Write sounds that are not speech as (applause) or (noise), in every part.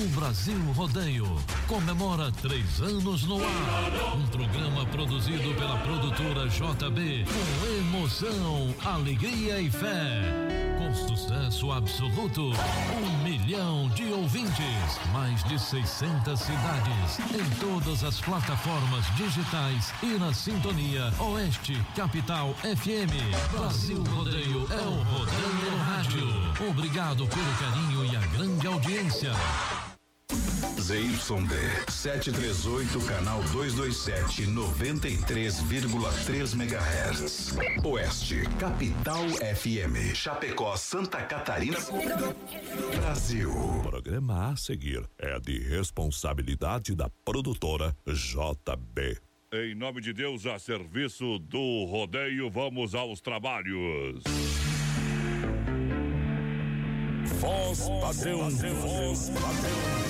O Brasil Rodeio comemora três anos no ar. Um programa produzido pela produtora JB com emoção, alegria e fé. Com sucesso absoluto, um milhão de ouvintes, mais de 600 cidades, em todas as plataformas digitais e na sintonia Oeste Capital FM. Brasil Rodeio é o Rodeio Rádio. Obrigado pelo carinho e a grande audiência. ZYD 738, canal 227, 93,3 MHz. Oeste, Capital FM. Chapecó, Santa Catarina. Brasil. O programa a seguir é de responsabilidade da produtora JB. Em nome de Deus, a serviço do rodeio, vamos aos trabalhos. Voz padrão, voz padrão.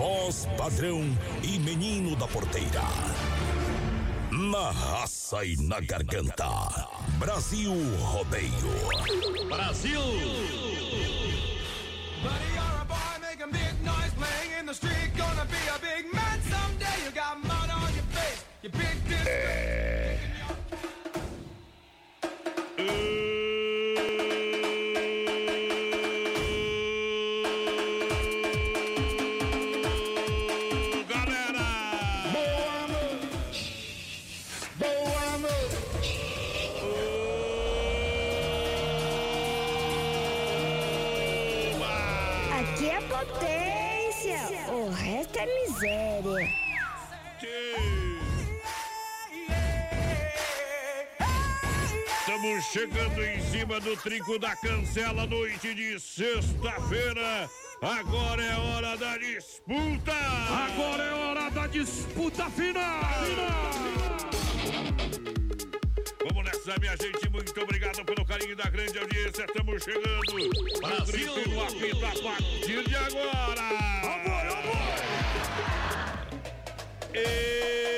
Voz padrão e menino da porteira. Na raça e na garganta. Brasil Rodeio. Brasil! Buddy, chegando em cima do trinco da cancela, noite de sexta-feira. Agora é hora da disputa! Agora é hora da disputa final! Vamos nessa, minha gente. Muito obrigado pelo carinho da grande audiência. Estamos chegando. Brasil! O apita a partir de agora. Agora, agora! E...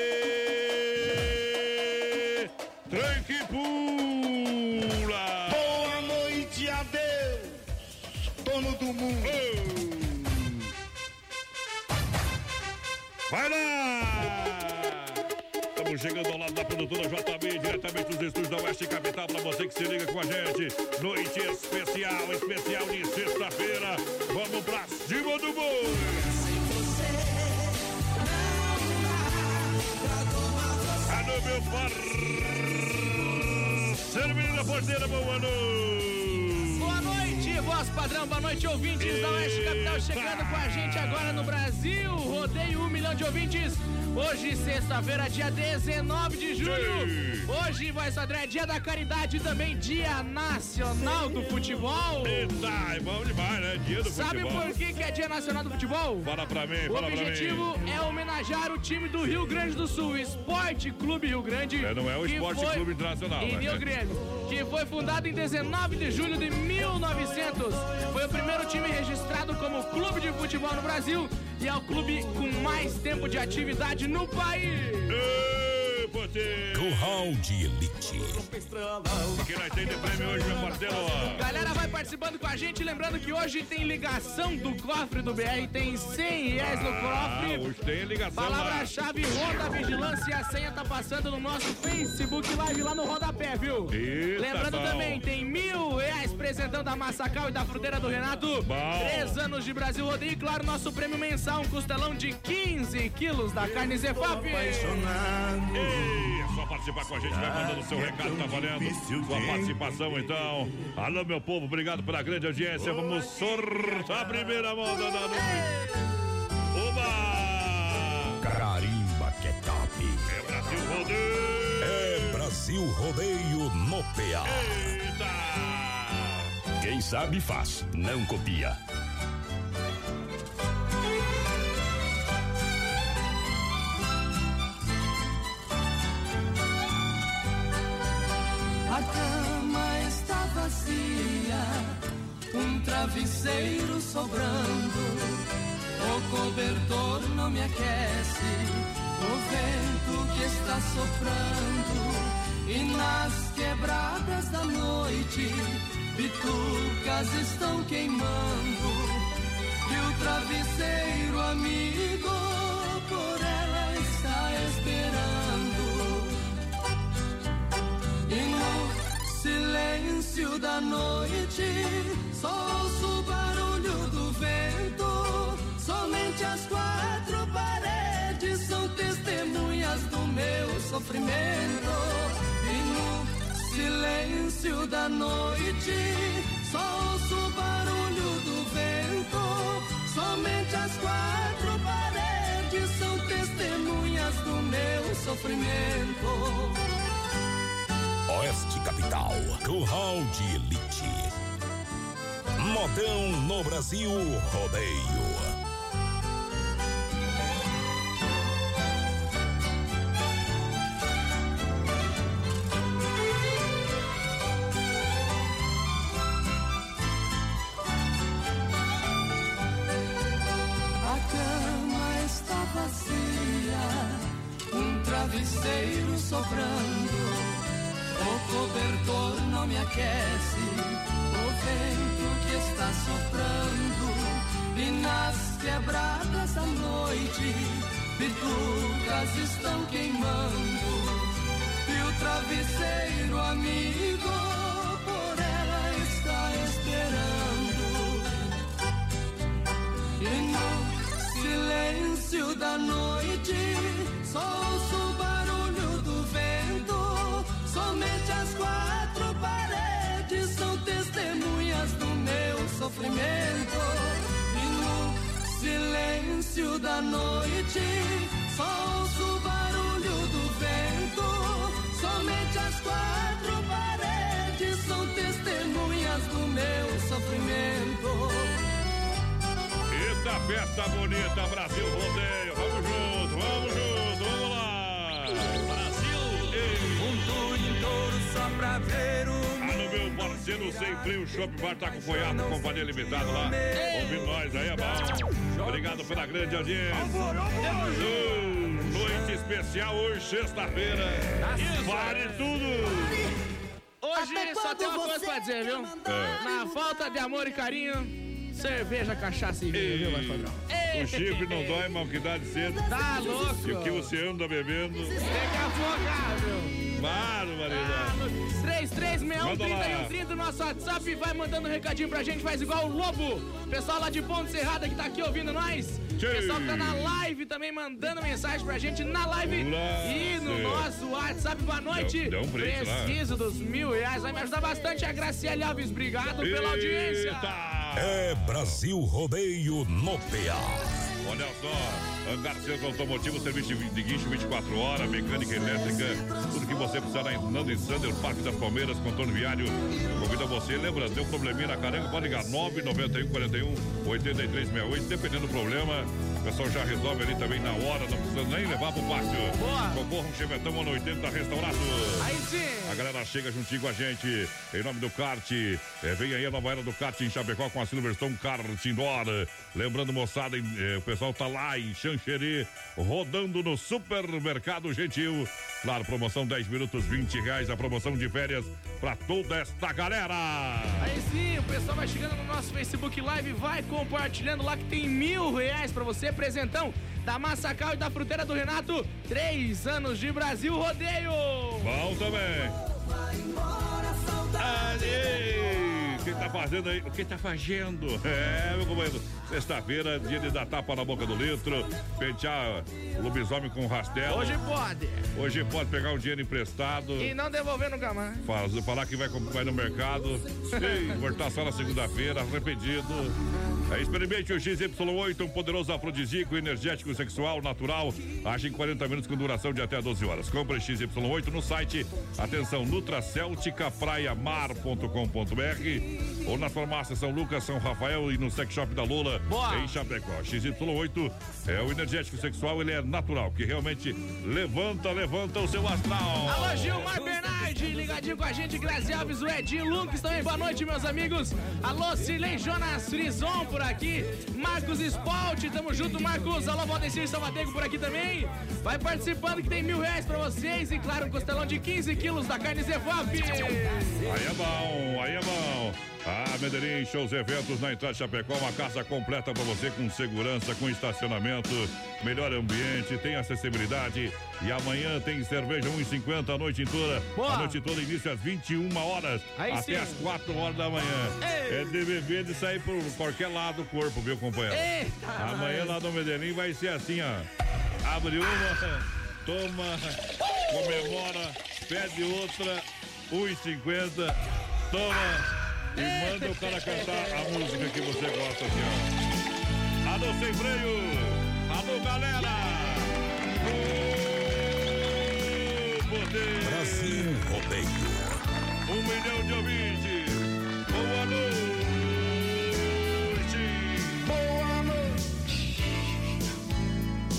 produtora JB, diretamente dos estúdios da Oeste Capital, para você que se liga com a gente. Noite especial, especial de sexta-feira. Vamos pra cima do boi! Alô, meu parceiro, menino da porteira, boa noite! Voz padrão, boa noite, ouvintes da Oeste Capital, chegando com a gente agora no Brasil. Rodeio um milhão de ouvintes. Hoje, sexta-feira, dia 19 de julho. Hoje, voz padrão, é dia da caridade e também dia nacional do futebol. Eita, é bom demais, né? Dia do Sabe futebol. por que, que é dia nacional do futebol? Fala pra mim, O fala pra mim. objetivo é homenagear o time do Rio Grande do Sul, o Esporte Clube Rio Grande. É, não é o Esporte Clube Internacional, Em né? Rio Grande, que foi fundado em 19 de julho de 1900. Foi o primeiro time registrado como clube de futebol no Brasil e é o clube com mais tempo de atividade no país. De Elite. O que nós tem de prêmio hoje, meu parceiro? Galera, vai participando com a gente. Lembrando que hoje tem ligação do cofre do BR, tem 100 reais no Ah, cofre. hoje tem ligação. Palavra-chave Roda Vigilância e a senha tá passando no nosso Facebook Live lá no rodapé, viu? Eita, Lembrando bom. também, tem mil reais presentão da Massacal e da Fruteira do Renato. Bom. Três anos de Brasil Rodeio e, claro, nosso prêmio mensal, um costelão de 15 quilos da carne Zefap. Ei, é participar com a gente, vai mandando seu recado, tá valendo. Sua participação, então. Alô, meu povo, obrigado pela grande audiência. Vamos sortar a primeira moda da noite. Oba! Carimba que é top. É Brasil Rodeio! É Brasil Rodeio no PA. Eita! Quem sabe faz, não copia. Vazia, um travesseiro sobrando. O cobertor não me aquece, o vento que está soprando. E nas quebradas da noite, bitucas estão queimando. E o travesseiro amigo da noite, só ouço o barulho do vento. Somente as quatro paredes são testemunhas do meu sofrimento. E no silêncio da noite, só ouço o barulho do vento. Somente as quatro paredes são testemunhas do meu sofrimento. Oeste Capital, Curral de Elite. Modão no Brasil Rodeio. Festa bonita, Brasil Rodeio. Vamos junto, vamos junto, vamos lá. Brasil. Um touro em touro só pra ver o Alô, meu parceiro sem frio, Shopping Bar tá acompanhado, companhia limitada lá. Ouvindo nós aí, é bom. Obrigado pela grande audiência. Hum, Noite especial hoje, sexta-feira. Pare tudo. Hoje só tem uma coisa pra dizer, viu? É. Na falta de amor e carinho, cerveja, cachaça e vinho, viu, mais padrão? O chifre não dói, mas o que dá de cedo. Tá louco? E o que você anda bebendo? Tem que afogar, viu? Barbaridade. 3361 Manda lá. 3130 nosso WhatsApp vai mandando um recadinho pra gente, faz igual o Lobo. Pessoal lá de Ponte Serrada que tá aqui ouvindo nós. Pessoal que tá na live também mandando mensagem pra gente na live. Lá, E no nosso WhatsApp, boa noite. Um break lá. Preciso dos mil reais, vai me ajudar bastante. A Graciela Alves, obrigado pela audiência. É Brasil Rodeio no PA. Olha só, Hangar Centro Automotivo, serviço de guincho 24 horas, mecânica elétrica, tudo que você precisar na Nando e Sander, Parque das Palmeiras, contorno viário. Convida você, lembra, deu probleminha na caranga, pode ligar 991 41 8368, dependendo do problema, o pessoal já resolve ali também na hora, não precisa nem levar pro pátio. Boa. Concorra um Chevetão ano 80 restaurado. Aí sim. A galera chega juntinho com a gente, em nome do kart. É, vem aí a nova era do kart em Chapecó com a Silverstone Kart Indoor. Lembrando, moçada, é, o pessoal tá lá em Xanxerê, rodando no Supermercado Gentil. Claro, promoção 10 minutos, 20 reais. A promoção de férias pra toda esta galera. Aí sim, o pessoal vai chegando no nosso Facebook Live, vai compartilhando lá que tem mil reais pra você, presentão da Massacal e da Fruteira do Renato, três anos de Brasil Rodeio. Bom também. Ali! O que tá fazendo aí? O que tá fazendo? (laughs) É, meu companheiro. Sexta-feira, dia de dar tapa na boca do litro, pentear o lobisomem com rastelo. Hoje pode. Hoje pode pegar um dinheiro emprestado. E não devolver nunca mais. Faz, falar que vai, vai no mercado. Ei, voltar (laughs) só na segunda-feira, arrependido. É, experimente o XY8, um poderoso afrodisíaco, energético, sexual, natural. Age em 40 minutos com duração de até 12 horas. Compre XY8 no site. Atenção, nutracelticapraiamar.com.br ou na farmácia São Lucas, São Rafael e no sex shop da Lula Boa. em Chapecó. XY8 é o energético sexual, ele é natural, que realmente levanta, levanta o seu astral. Alô, Gilmar Bernardes, tarde, ligadinho com a gente, Grazi Alves, o Edinho Lucas também. Boa noite, meus amigos. Alô, Silei Jonas Frison por aqui. Marcos Spalt, tamo junto, Marcos. Alô, Valdecir Salvadego por aqui também. Vai participando que tem mil reais pra vocês. E claro, um costelão de 15 quilos da carne Zevap. Aí é bom, aí é bom. Ah, Medellín, shows eventos na entrada de Chapecó, uma casa completa para você com segurança, com estacionamento, melhor ambiente, tem acessibilidade. E amanhã tem cerveja 1,50 a noite toda. Boa. A noite toda início às 21 horas Aí até sim. às 4 horas da manhã. Ei. É de beber de sair por qualquer lado do corpo, viu, companheiro? Eita, Amanhã lá no Medellín vai ser assim, ó. Abre uma, toma, comemora, pede outra, 1,50, toma e manda o cara cantar a música que você gosta, assim, ó. Alô, sem freio! Alô, galera! Ô, poder! Brasil Rodeio. Um milhão de ouvintes! Boa noite! Boa noite.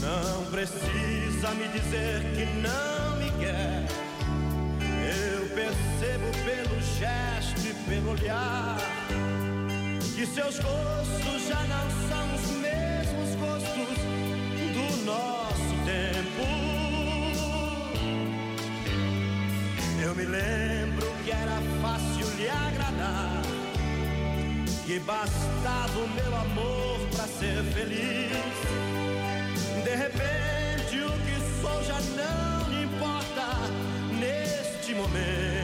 Não precisa me dizer que não me quer. Eu percebo pelo gesto pelo olhar que seus gostos já não são os mesmos gostos do nosso tempo. Eu me lembro que era fácil lhe agradar. Que bastava o meu amor pra ser feliz. De repente, o que sou já não importa neste momento.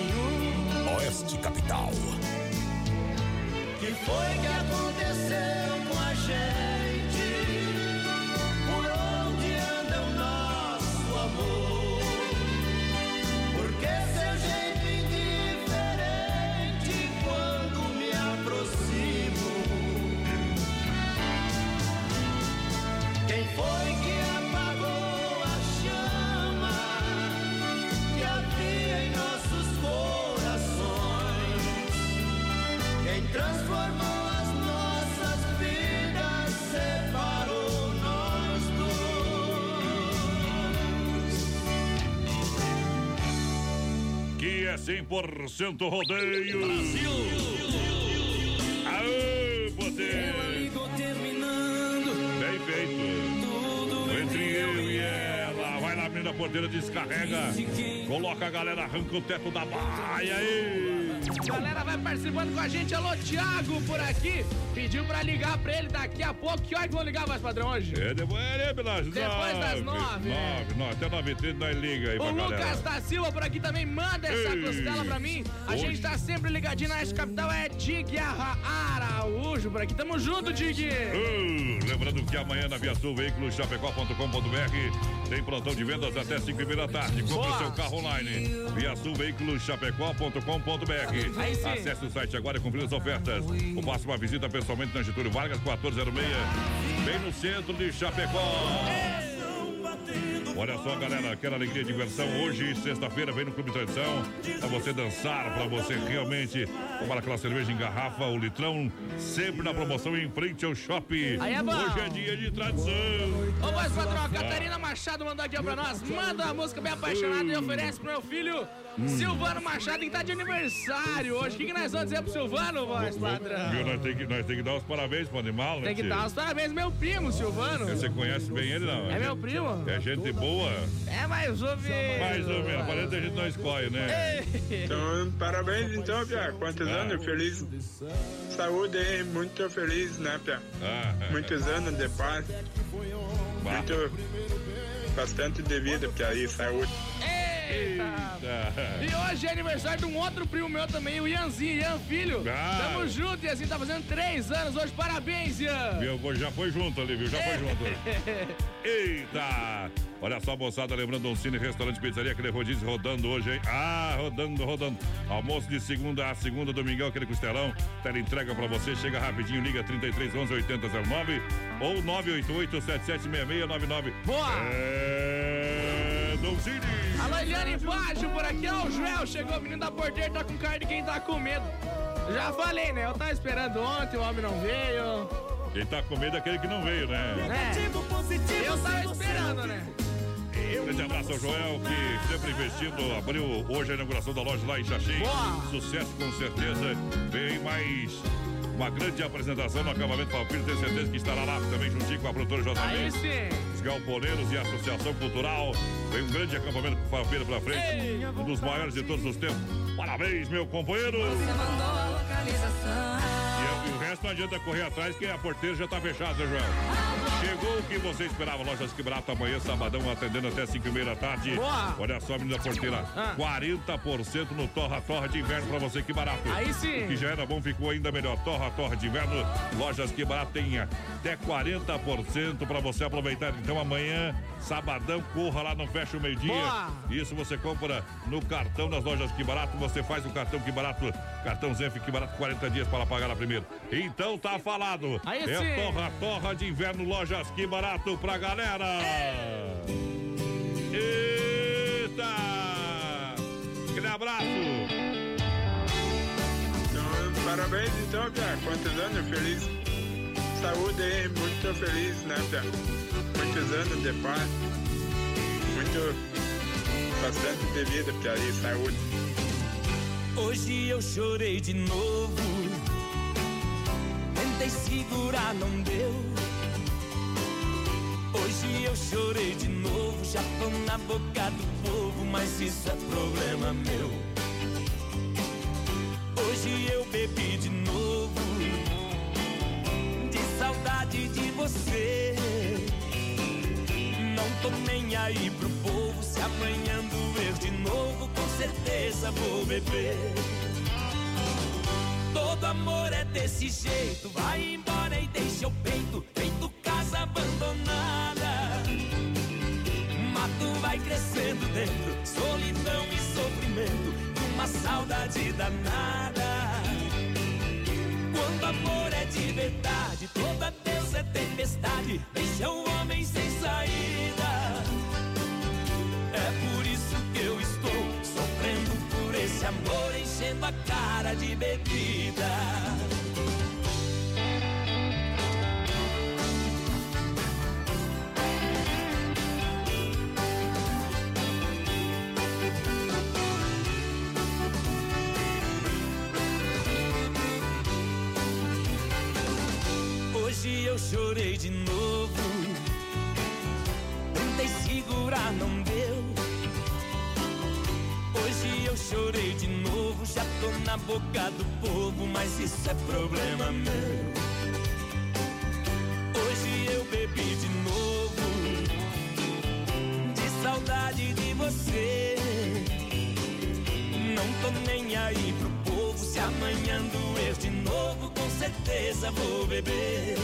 Capital. Que foi que aconteceu com a gente? 100% rodeio! Brasil! Aê, poder! Terminando Bem feito! tudo Entre eu e ela, vai lá, menina porteira, descarrega, coloca a galera, arranca o teto da baia aí! Galera, vai participando com a gente. Alô, Thiago, por aqui. Pediu pra ligar pra ele daqui a pouco. Que hora que vão ligar, mais padrão, hoje? É, depois, é, pelas Depois das nove, Nove, nove, até nove e trinta nós liga aí O pra Lucas galera. da Silva por aqui também manda essa Ei. costela pra mim. A Hoje- gente tá sempre ligadinho na Capital. É Dig Araújo por aqui. Tamo junto, Dig. Uh, Lembrando que amanhã na Via Sul, veículos chapecó.com.br tem plantão de vendas até 5 h da tarde. Compre seu carro online. Via Sul, veículos chapecó.com.br. Acesse o site agora e confira as ofertas. O faça uma visita pessoalmente na Getúlio Vargas, 1406, bem no centro de Chapecó. Olha só, galera, aquela alegria e diversão. Hoje, sexta-feira, vem no Clube Tradição. Pra você dançar, pra você realmente tomar aquela cerveja em garrafa, o litrão, sempre na promoção em frente ao shopping. Aí é bom. Hoje é dia de tradição. Ô, voz patrão, a Catarina Machado mandou aqui pra nós. Manda uma música bem apaixonada e oferece pro meu filho Silvano Machado, que tá de aniversário hoje. O que, que nós vamos dizer pro Silvano, voz padrão? Viu, nós temos que, nós tem que dar os parabéns pro animal, né? Tem que dar os parabéns, meu primo, Silvano. Você conhece bem ele, não? É meu primo? É gente boa. É mais ou menos. Mais ou menos. Parece que a gente não escolhe, né? Então, parabéns então, Pia. Quantos. Anos? Feliz. Saúde aí, muito feliz, né, Pia? Ah, Muitos anos de paz. Bah. Muito. Bastante de vida, Pia, aí, saúde. Eita. E hoje é aniversário de um outro primo meu também, o Ianzinho, Ian Filho. Ah. Tamo junto, Ianzinho tá fazendo três anos hoje. Parabéns, Ian. Viu? Já foi junto ali, viu? Já foi junto. (laughs) Eita! Olha só, moçada, lembrando um cine, restaurante, pizzaria, aquele rodízio rodando hoje, hein? Ah, rodando, rodando. Almoço de segunda a segunda, domingão, aquele costelão. Tela entrega pra você, chega rapidinho, liga 33 11 8009 ou 988 776699. Boa! É. Doncini! Alô, Eliane Baixo por aqui, ó. O Joel chegou, o menino da porteira tá com cara de quem tá com medo. Já falei, né? Eu tava esperando ontem, o homem não veio. Quem tá com medo é aquele que não veio, né? É. Eu tava esperando, né? Grande abraço ao Joel, que sempre investindo, abriu hoje a inauguração da loja lá em Xaxim. Boa. Sucesso com certeza. Vem mais uma grande apresentação no acabamento Palpino, tenho certeza que estará lá também juntinho com a produtora JB. Aí sim. Os galponeiros e a Associação Cultural. Vem um grande acampamento com Palpino pra frente. Ei. Um dos maiores de todos os tempos. Parabéns, meu companheiro! E, e o resto não adianta correr atrás, que a porteira já tá fechada, né, Joel? Chegou o que você esperava, Lojas Que Barato amanhã, sabadão, atendendo até 5 e meia da tarde. Boa. Olha só, menina porteira, Ah. 40% no Torra Torra de Inverno pra você, que barato. Aí sim. O que já era bom, ficou ainda melhor. Torra Torra de Inverno, Lojas Que Barato tem até 40% pra você aproveitar. Então amanhã, sabadão, corra lá, não fecha o meio-dia. Isso você compra no cartão das Lojas Que Barato, você faz o cartão Que Barato, cartão Zenf Que Barato, 40 dias para pagar na primeira. Então tá falado. Aí é. Torra Torra de Inverno, Lojas Que Barato pra galera. Eita! Aquele abraço. Então, parabéns então, Pia. Quantos anos? Feliz. Saúde aí, muito feliz, né, Pia? Muitos anos de paz. Muito. Bastante de vida, Pia, aí, saúde. Hoje eu chorei de novo. Tentei segurar, não deu. Hoje eu chorei de novo. Já tô na boca do povo, mas isso é problema meu. Hoje eu bebi de novo. De saudade de você. Não tô nem aí pro povo. Se amanhã doer de novo, com certeza vou beber. Todo amor é desse jeito. Vai embora e deixa o peito, feito casa abandonada. Mato vai crescendo dentro, solidão e sofrimento, uma saudade danada. Quando amor é de verdade, toda Deus é tempestade, deixa o homem sem saída. É por isso que eu estou sofrendo por esse amor, cara de bebida. Boca do povo, mas isso é problema meu. Hoje eu bebi de novo. De saudade de você. Não tô nem aí pro povo. Se amanhã doer de novo, com certeza vou beber.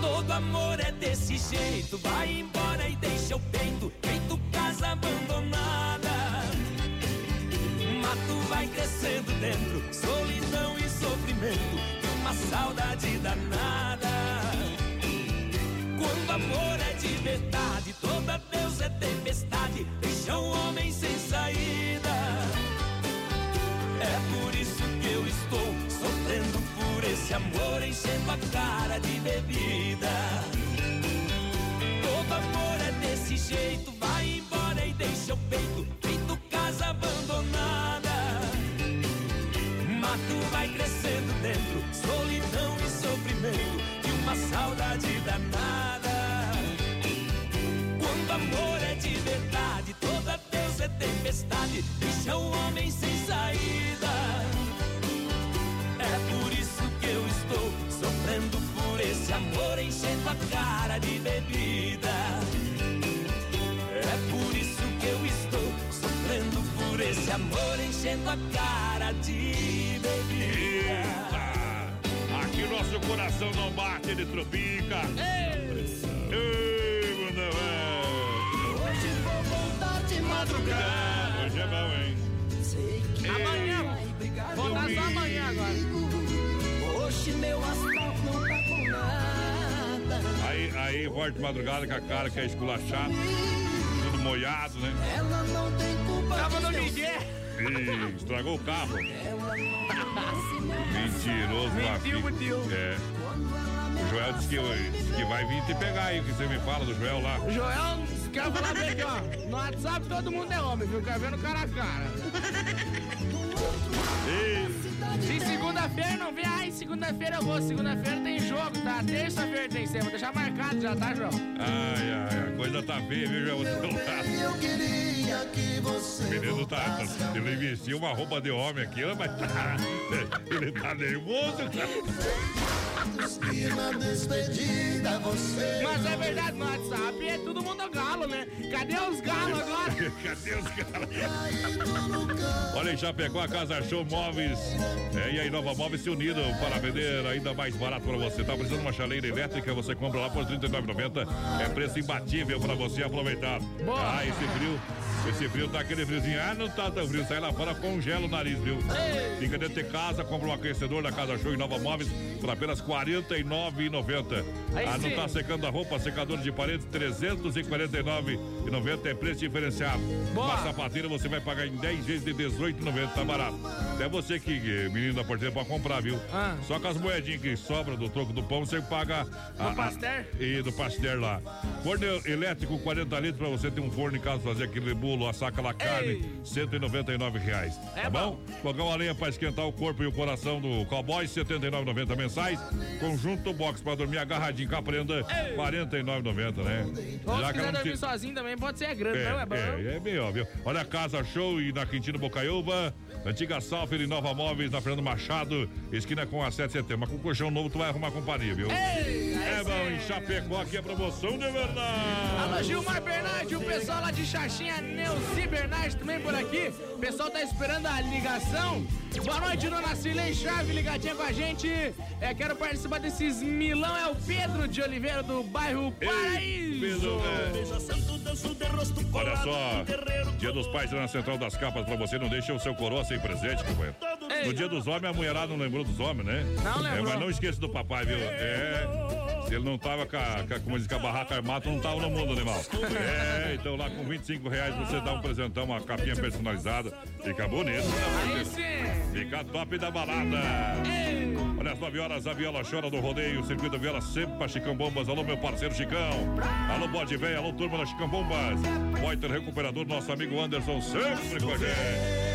Todo amor é desse jeito, vai embora saudade danada. Quando amor é de verdade, toda Deus é tempestade, deixa o homem sem saída. É por isso que eu estou sofrendo por esse amor, enchendo a cara de bebida. É por isso que eu estou sofrendo por esse amor, enchendo a cara de bebida. Nosso coração não bate, ele tropica. Ei, Brunão, é. Hoje vou voltar de madrugada. Hoje é bom, hein? Amanhã. Vou dar só amanhã agora. Hoje meu astral não tá com nada. Aí, aí, volta de madrugada com a cara que é esculachado, tudo molhado, né? Ela não tem culpa Tava de no. Miguel. Ih, estragou o carro. Mentiroso, mentiu. É. O Joel disse que, disse que vai vir te pegar aí, que você me fala do Joel lá. O Joel, quero falar bem aqui, ó. No WhatsApp todo mundo é homem, viu? Quer ver no cara a cara. Se segunda-feira não vier, ai, segunda-feira eu vou. Segunda-feira tem jogo, tá? Terça-feira tem sempre. Vou deixar marcado já, tá, João? Ai, ai, a coisa tá feia, viu, lado. Eu queria que você O menino tá. Ele investiu uma roupa de homem aqui, mas tá. (laughs) Ele tá nervoso, cara. Na despedida você Mas é verdade, no WhatsApp é todo mundo galo, né? Cadê os galos agora? (laughs) Cadê os caras? Olha, em Chapecó, a Casa Show Móveis é, e a Inova Móveis se uniram para vender ainda mais barato para você. Tá precisando de uma chaleira elétrica, você compra lá por R$ 39,90. É preço imbatível para você aproveitar. Boa. Ah, esse frio, esse frio tá aquele friozinho. Ah, não tá tão frio. Sai lá fora, congela o nariz, viu? Fica dentro de casa, compra um aquecedor da Casa Show Inova Móveis por apenas R$ 49,90. Aí Ah, não tá secando a roupa, secador de paredes, R$ 349,90 é preço diferenciado. Boa. Uma sapateira você vai pagar em 10 vezes de 18,90, tá barato. Até você que, eh, menino da porteira, pode comprar, viu? Ah. Só com as moedinhas que sobram do troco do pão, você paga... a- a- Pasteur? E do Pasteur lá. Forno elétrico, 40 litros, pra você ter um forno em casa, fazer aquele bolo, assar aquela carne. 199 reais. É tá bom? Fogão a lenha pra esquentar o corpo e o coração do cowboy, R$ 79,90 mensais. Conjunto box pra dormir agarradinho com a prenda, R$ 49,90, né? Ou se Já que quiser dormir te- sozinho também, pode ser grande, é, não é bom? é, é bem óbvio. Olha a Casa Show e na Quintino Bocaiúva, antiga Salfer e Nova Móveis, na Fernando Machado, esquina com a 7 de setembro. Mas com colchão novo tu vai arrumar companhia, viu? Ei, É aí bom, em Chapecó aqui é promoção de verdade. Alô, Gilmar Bernardi, o pessoal lá de Xaxinha, Neuci Bernardi também por aqui. O pessoal tá esperando a ligação. Boa noite, dona Cilei Chave, ligadinha com a gente. É, quero participar desses milão, é o Pedro de Oliveira, do bairro Paraíso. Pedro, né? Olha só, Dia dos Pais na Central das Capas pra você, não deixa o seu coroa sem presente, companheiro. Ei. No Dia dos Homens, a mulherada não lembrou dos homens, né? Não É, lembrou. mas não esqueça do papai, viu? É. Se ele não tava com a, com a- como diz, com a barraca armada, não tava no mundo, animal. É, então lá com 25 reais você dá um presentão, uma capinha personalizada. Fica bonito, né? Fica top da balada. Olha às 9 horas, a viola chora do rodeio. Circuito da viola sempre pra Chicão Bombas. Alô, meu parceiro Chicão. Alô, Bode Véia. Alô, turma da Chicão Bombas. Poiter Recuperador, nosso amigo Anderson, sempre com a gente.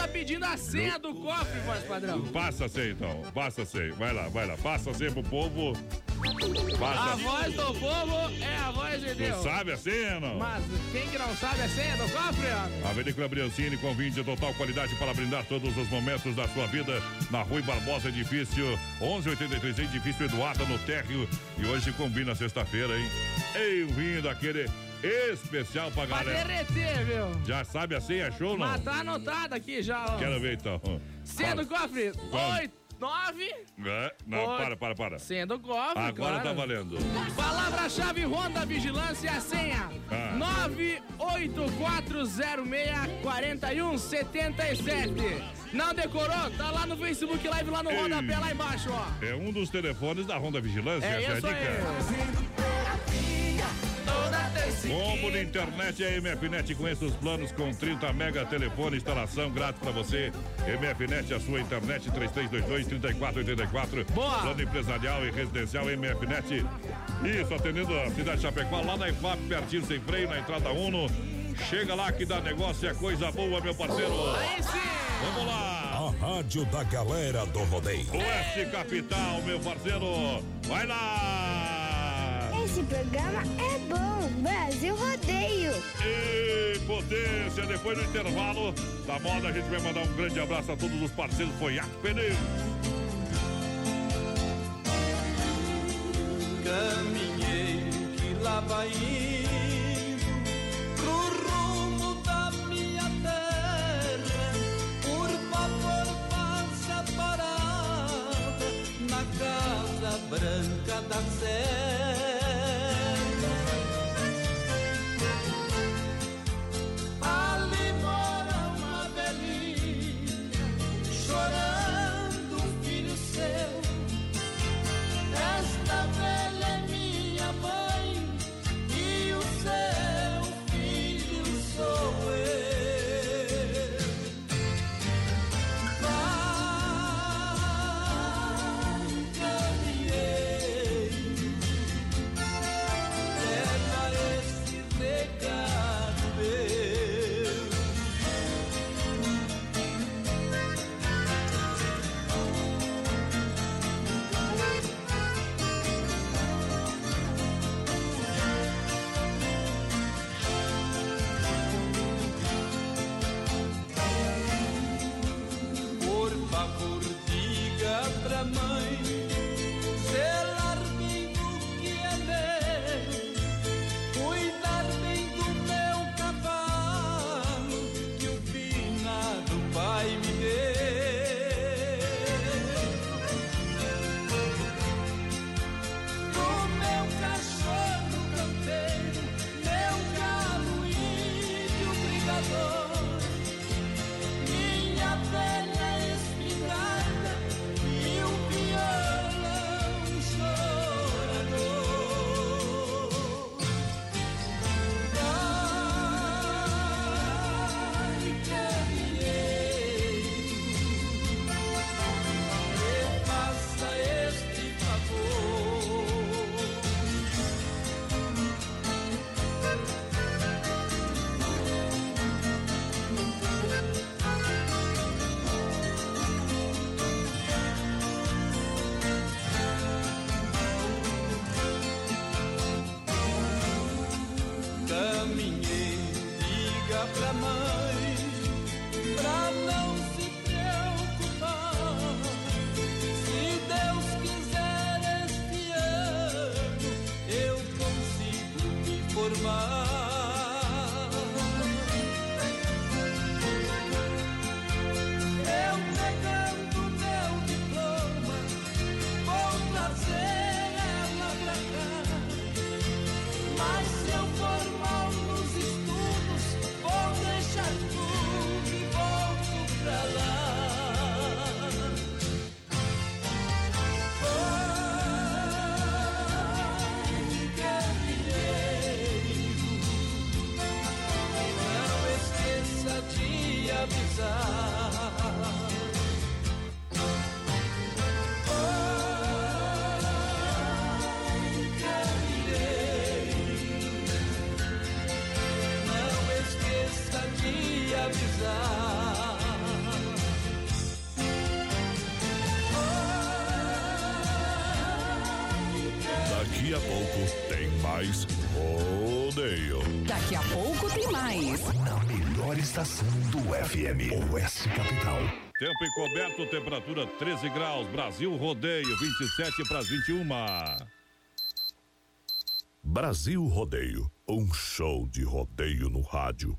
O tá pedindo a senha do cofre, voz padrão. Passa a senha, então. Passa a senha. Vai lá, vai lá. Passa a senha pro povo. A Passa. voz do povo é a voz de Deus. Tu sabe a senha, não? Mas quem que não sabe a senha do cofre, ó? Avenida Clebriancini com vinho de total qualidade para brindar todos os momentos da sua vida. Na Rui Barbosa, edifício 1183, edifício Eduardo no térreo. E hoje combina sexta-feira, hein? Ei, um vinho daquele especial pra Pra galera. derreter, viu? Já sabe a senha, show não? Mas tá anotado aqui já, ó. Quero ver então. Senha do cofre, oito. 9. É, não, Oi. para, para, para. Senha do cofre, Agora claro. tá valendo. Palavra-chave Ronda Vigilância e a senha Ah. 984064177. Não decorou? Tá lá no Facebook Live, lá no Rodapé, lá embaixo, ó. É um dos telefones da Ronda Vigilância, É essa é a dica. Combo de internet é MFNet. Conheça os planos com 30 mega telefone, instalação grátis pra você. MFNet, a sua internet 3322-3484. Boa. Plano empresarial e residencial MFNet. Isso, atendendo a cidade de Chapecó, lá na IFAP, pertinho sem freio, na entrada Uno. Chega lá que dá negócio, é coisa boa, meu parceiro. Aí sim! Vamos lá! A rádio da galera do rodeio. Oeste Capital, meu parceiro. Vai lá! Esse programa é bom. Brasil Rodeio. E potência, depois do intervalo da moda, a gente vai mandar um grande abraço a todos os parceiros. Foi Iaco Pneus. Caminheiro que lá vai indo pro rumo da minha terra, por favor faça parada na casa branca da serra. Daqui a pouco tem mais. Na melhor estação do FM. Oeste Capital. Tempo encoberto, temperatura 13 graus. Brasil Rodeio, 27 para as 21. Brasil Rodeio, um show de rodeio no rádio.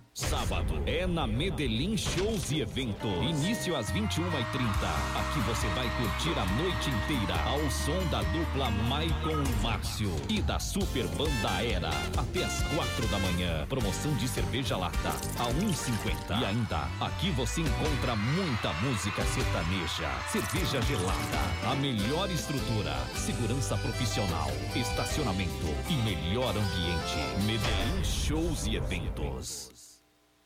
Sábado é na Medellín Shows e Eventos. Início às 21h30. Aqui você vai curtir a noite inteira ao som da dupla Maicon Márcio e da Super Banda Era. Até às 4 da manhã. Promoção de cerveja lata a 1,50. E ainda, aqui você encontra muita música sertaneja, cerveja gelada, a melhor estrutura, segurança profissional, estacionamento e melhor ambiente. Medellín Shows e Eventos.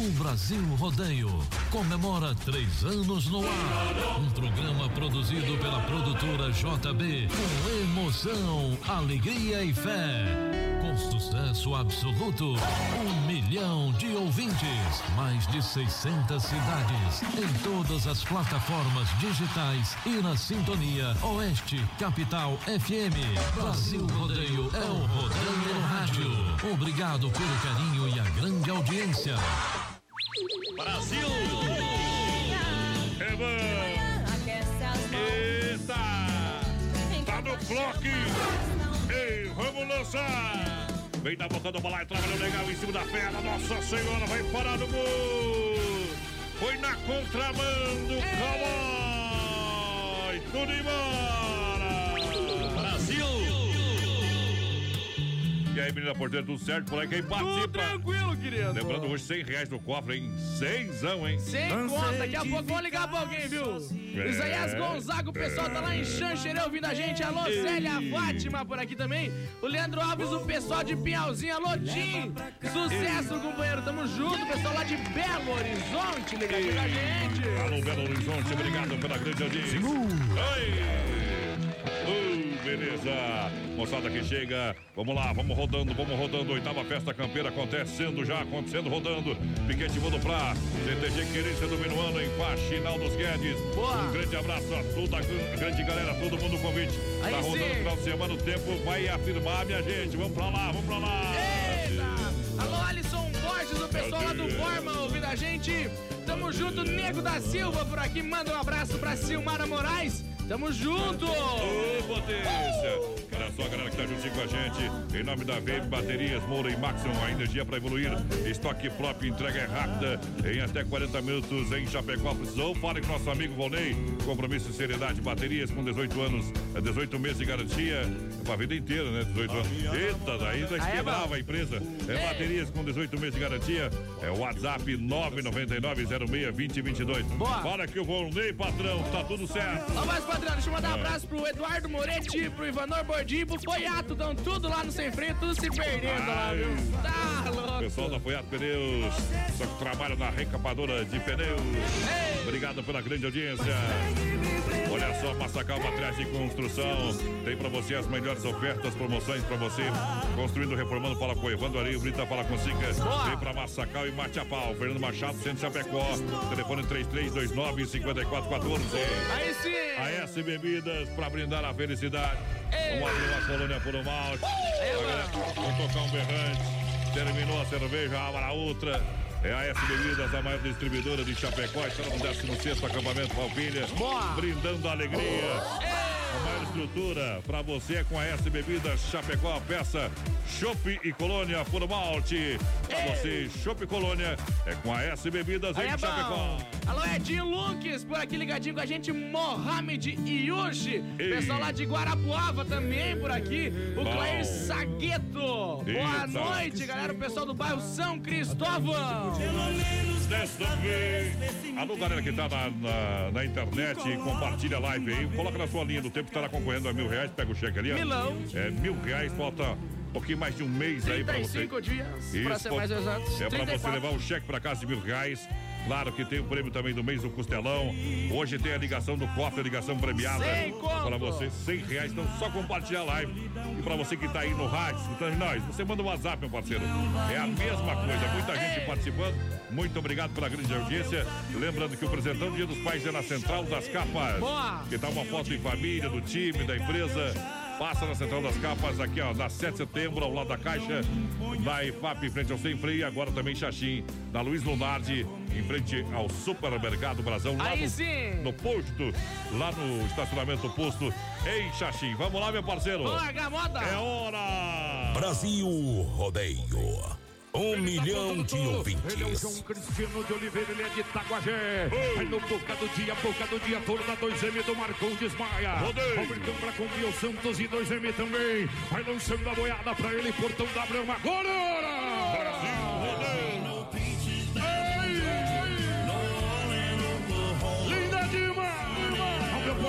O Brasil Rodeio comemora três anos no ar. Um programa produzido pela produtora JB com emoção, alegria e fé. Com sucesso absoluto, um milhão de ouvintes, mais de 600 cidades, em todas as plataformas digitais e na sintonia Oeste Capital FM. Brasil Rodeio é o Rodeio no Rádio. Obrigado pelo carinho e a grande audiência. Brasil! É bom! Eita! Tá no bloco! Ei, vamos lançar! Vem da boca do balaio, trabalhando legal em cima da perna. Nossa Senhora, vai parar no gol! Foi na contramão do Cowboy! Tudo embora! E aí, menina porteira, tudo certo? Por aí quem participa? Tudo tranquilo, querido. Lembrando hoje 100 reais no cofre, hein? Cenzão, hein? Sem conta, daqui a pouco vamos ligar pra alguém, viu? É, Isaías Gonzaga, o pessoal tá lá em Xanxerê ouvindo a gente. Alô, Célia Fátima por aqui também. O Leandro Alves, o pessoal de Pinhalzinho. Alô, Tim. Sucesso, companheiro. Tamo junto. Pessoal lá de Belo Horizonte ligadinho com a gente. Alô, Belo Horizonte, obrigado pela grande audiência. Oi! Beleza. Moçada que chega, vamos lá, vamos rodando, vamos rodando. Oitava festa campeira acontecendo já, acontecendo, rodando. Piquete Mundo Pra, CTG Querência do Minuano, em Faxinal dos Guedes. Boa. Um grande abraço a toda a gr- grande galera, todo mundo convite. Aí tá rodando sim. final de semana, o tempo vai afirmar, minha gente. Vamos pra lá, vamos pra lá. Eita! Alô, Alisson Borges, o pessoal lá do Borma ouvindo a gente. Tamo junto, Nego da Silva por aqui. Manda um abraço pra Silmara Moraes. Tamo junto! Ô, potência! Olha só, galera que tá juntinho com a gente. Em nome da VM Baterias, Moura e Maxon, a energia para evoluir. Estoque próprio, entrega é rápida. Em até 40 minutos em Chapecó. Precisou? Fale com nosso amigo Volney. Compromisso e seriedade. Baterias com 18 anos, é 18 meses de garantia. É pra vida inteira, né? 18 anos. Eita, daí é quebrava bom. a empresa. É baterias com 18 meses de garantia. É o WhatsApp 999-06-2022. Boa. Fala que o Volney, patrão, tá tudo certo. Ó, mais padrão, deixa eu mandar um abraço pro Eduardo Moretti, pro Ivanor Bordi, pro Foiato, estão tudo lá no Sem Freio, tudo se perdendo lá, viu? Tá louco. Pessoal da Foiato Pneus, só que trabalha na recapadora de pneus. Obrigado pela grande audiência. Olha só, Massacal Materiais de Construção. Tem pra você as melhores ofertas, promoções pra você. Construindo, reformando, fala com Evandro Ari, Brita, fala com Sica. Vem pra Massacal e Mate a Pau. Fernando Machado, Centro Chapecó. Telefone 3329-5414. Aí sim! A S Bebidas pra brindar a felicidade. Vamos abrir uma colônia por um malte. Vamos tocar um berrante. Terminou a cerveja, abra a outra. É a S Bebidas, a maior distribuidora de Chapecó. Está no 16 acampamento Palpilha. Brindando a alegria. A maior estrutura para você é com a S Bebidas Chapecó. Peça Chopp e Colônia por malte. Para você, Chopp e Colônia é com a S Bebidas Aí em é Chapecó. bom. Alô, Edinho Lucas, por aqui ligadinho com a gente, Mohamed Yushi, pessoal lá de Guarapuava também por aqui, o Bom. Clair Sagueto. Boa noite, galera, o pessoal do bairro São Cristóvão. Desta vez. Alô, galera que tá na, na, na internet, compartilha a live aí. Coloca na sua linha do tempo tá lá concorrendo a mil reais. Pega o cheque ali. ó. Milão. É mil reais, falta um pouquinho mais de um mês aí pra você. 35 dias, pra ser mais exatos. É pra você 34. levar o cheque pra casa de mil reais. Claro que tem o prêmio também do mês do Costelão. Hoje tem a ligação do cofre, a ligação premiada. Pra você, 100 reais. Então só compartilhar a live. E pra você que tá aí no rádio, escutando nós, você manda um WhatsApp, meu parceiro. É a mesma coisa. Muita gente participando. Muito obrigado pela grande audiência. Lembrando que o presentão do Dia dos Pais é na Central das Capas. Boa. Que tá uma foto em família, do time, da empresa. Passa na Central das Capas, aqui ó, na 7 de setembro, ao lado da Caixa, na IFAP, em frente ao Sem Freio, e agora também Xaxim, na Luiz Lunardi, em frente ao Supermercado Brasão, lá Aí no, sim. no posto, lá no estacionamento do posto, em Xaxim. Vamos lá, meu parceiro. Largar a moda. É hora! Brasil Rodeio. Um milhão de Ele é o ouvintes. João Cristiano de Oliveira, ele é de Itaguajé. Aí no Boca do Dia, Boca do Dia, toda da 2M do Marcondes Maia. Rodeio. Robertão pra Combio Santos e 2M também. Vai lançando a boiada pra ele, Portão da Brama. Agora! Brasil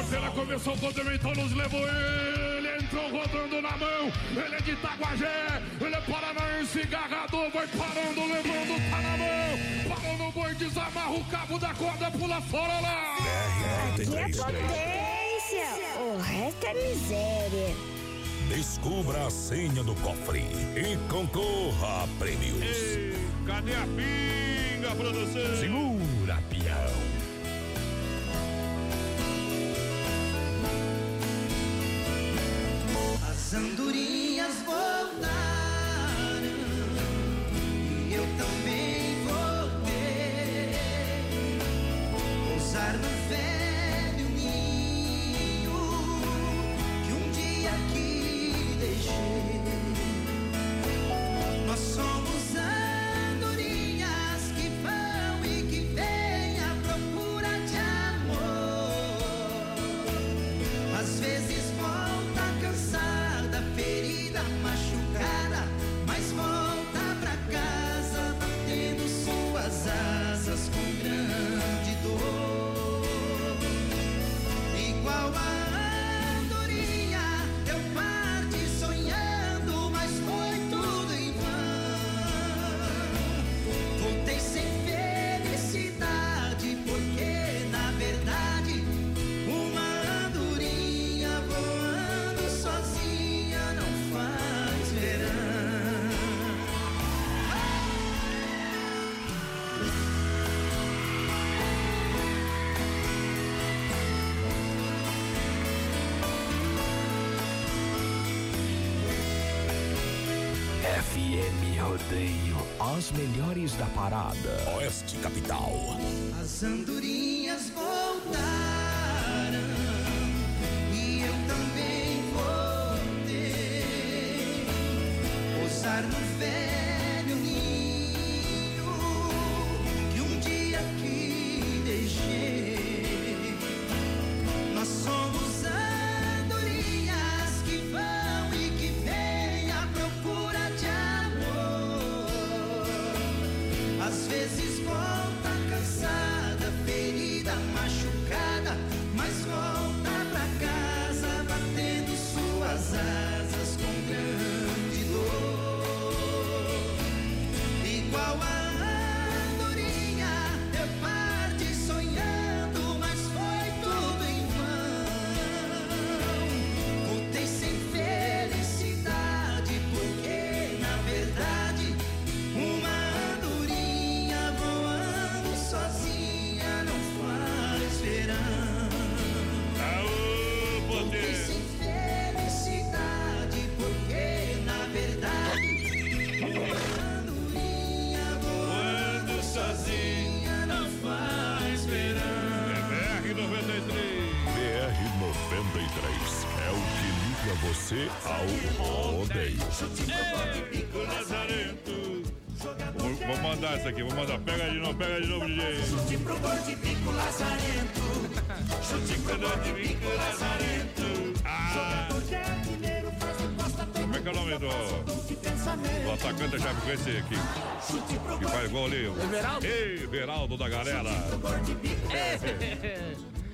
demais! A minha porteira começou quando o então nos levou ele. Entrou rodando na mão. Ele é de Itaguajé. Ele é paranaense, garrador. Vai parando, levando, tá na mão. Parou no boi, desamarra o cabo da corda, pula fora lá. Aqui é potência. O resto é miséria. Descubra a senha do cofre e concorra a prêmios. Ei, cadê a pinga, produção? Segura, peão. As andorinhas voltaram e eu também voltei. Pousar no velho Rodeio, as melhores da parada. Oeste Capital. As andorinhas rodeio. Ei, Lazarento. Vou, vou mandar essa aqui, vou mandar. Pega de novo, pega de novo, DJ. Chute pro gol de bico lazarento. Chute pro gol de bico lazarento. Ah. Como é que é o nome do, do atacante Chapecoense aqui? Que faz gol ali? Everaldo? Everaldo da galera.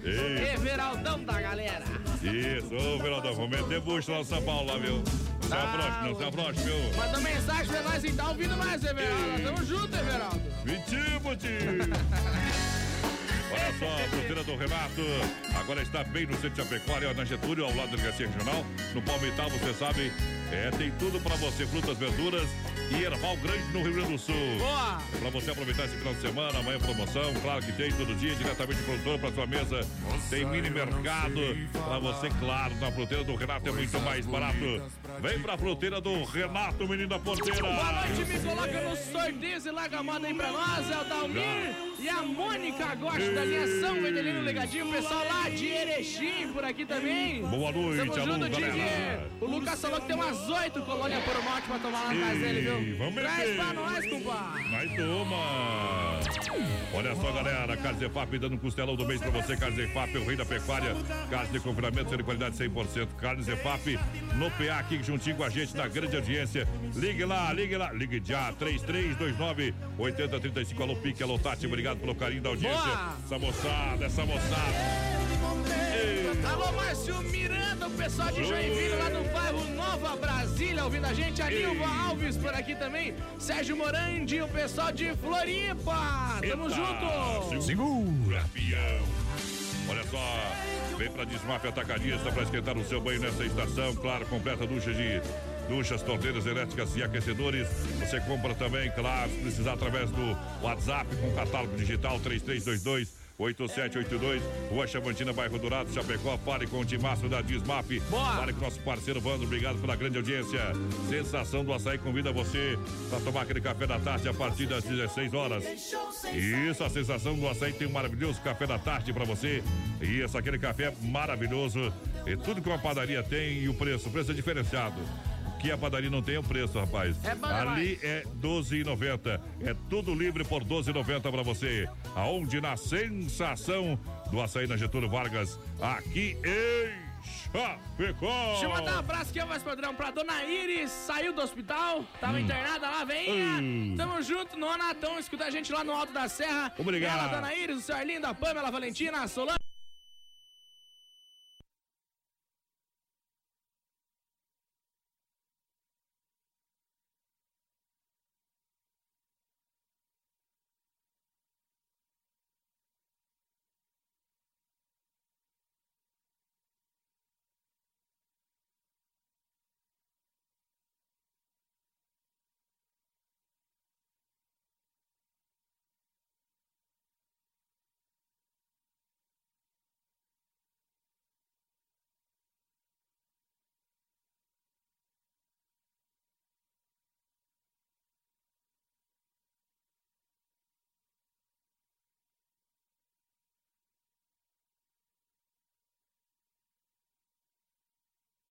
Ei. Everaldão da galera. Isso, ô Veraldão, vamos meter bucho lá no São Paulo, lá, viu? Não se afroche, não se afroche, viu? Manda mensagem pra nós então, ouvindo mais, Everaldo. Tamo junto, Everaldo. Mentira, tio! (laughs) Olha só, a fruteira do Renato. Agora está bem no centro de Chapecó, na Getúlio, ao lado da Delegacia Regional. No Palmital, você sabe, é, tem tudo para você: frutas, verduras e erval grande no Rio Grande do Sul. Boa! Para você aproveitar esse final de semana, amanhã promoção. Claro que tem todo dia, diretamente do produtor para sua mesa. Tem mini mercado para você, claro. Na fruteira do Renato é muito mais barato. Vem pra fruteira do Renato, menino da porteira. Boa noite, me coloca no sorteio e larga a moda aí pra nós. É o Dalmir e a Mônica Gosta São Vendelino Legadinho. O pessoal lá de Erechim por aqui também. Boa noite, Tamo alô, junto, galera. Didi. O Lucas falou que tem umas oito colônias por morte pra tomar lá na casa dele, viu? Vamos Traz meter. pra nós, compadre. Mais uma! Olha só, galera, Carne Zefap dando um costelão do mês pra você. Carne Zefap é o rei da pecuária. Carne de confinamento, sendo de qualidade 100%. Carne Zefap no PA aqui juntinho com a gente na grande audiência. Ligue lá, ligue lá, ligue já. 3329 8035. Alô, Pique, alô, Tati. Obrigado pelo carinho da audiência. Boa. Essa moçada, essa moçada. Alô, Márcio Miranda, o pessoal de Joinville, lá do bairro Nova Brasília, ouvindo a gente. A Nilva Alves por aqui também. Sérgio Morandi, o pessoal de Floripa. Tamo Eita, junto. Segura, peão. Olha só, vem pra Desmaf Atacadista para esquentar o seu banho nessa estação. Claro, completa ducha de duchas, torneiras elétricas e aquecedores. Você compra também, claro, se precisar através do WhatsApp com catálogo digital 3322 8782, Rua Chavantina, bairro Dourado, Chapecó. Fale com o Timaço da Dismaf. Fale com nosso parceiro Vando. Obrigado pela grande audiência. Sensação do açaí convida você para tomar aquele café da tarde a partir das 16 horas. Isso, a sensação do açaí tem um maravilhoso café da tarde para você. Isso, aquele café maravilhoso. E tudo que uma padaria tem e o preço. O preço é diferenciado. Que a padaria não tem é o preço, rapaz. É bom Ali demais. é 12,90. É tudo livre por 12,90 para você. Aonde na sensação do açaí na Getúlio Vargas, aqui em Chapecó. Deixa eu mandar um abraço aqui, voz padrão, pra dona Iris, saiu do hospital, tava internada lá, venha. Hum. Tamo junto, no Natão, escuta a gente lá no Alto da Serra. Obrigado. Ela, dona Iris, o senhor Arlindo, a Pamela, a Valentina, a Solange.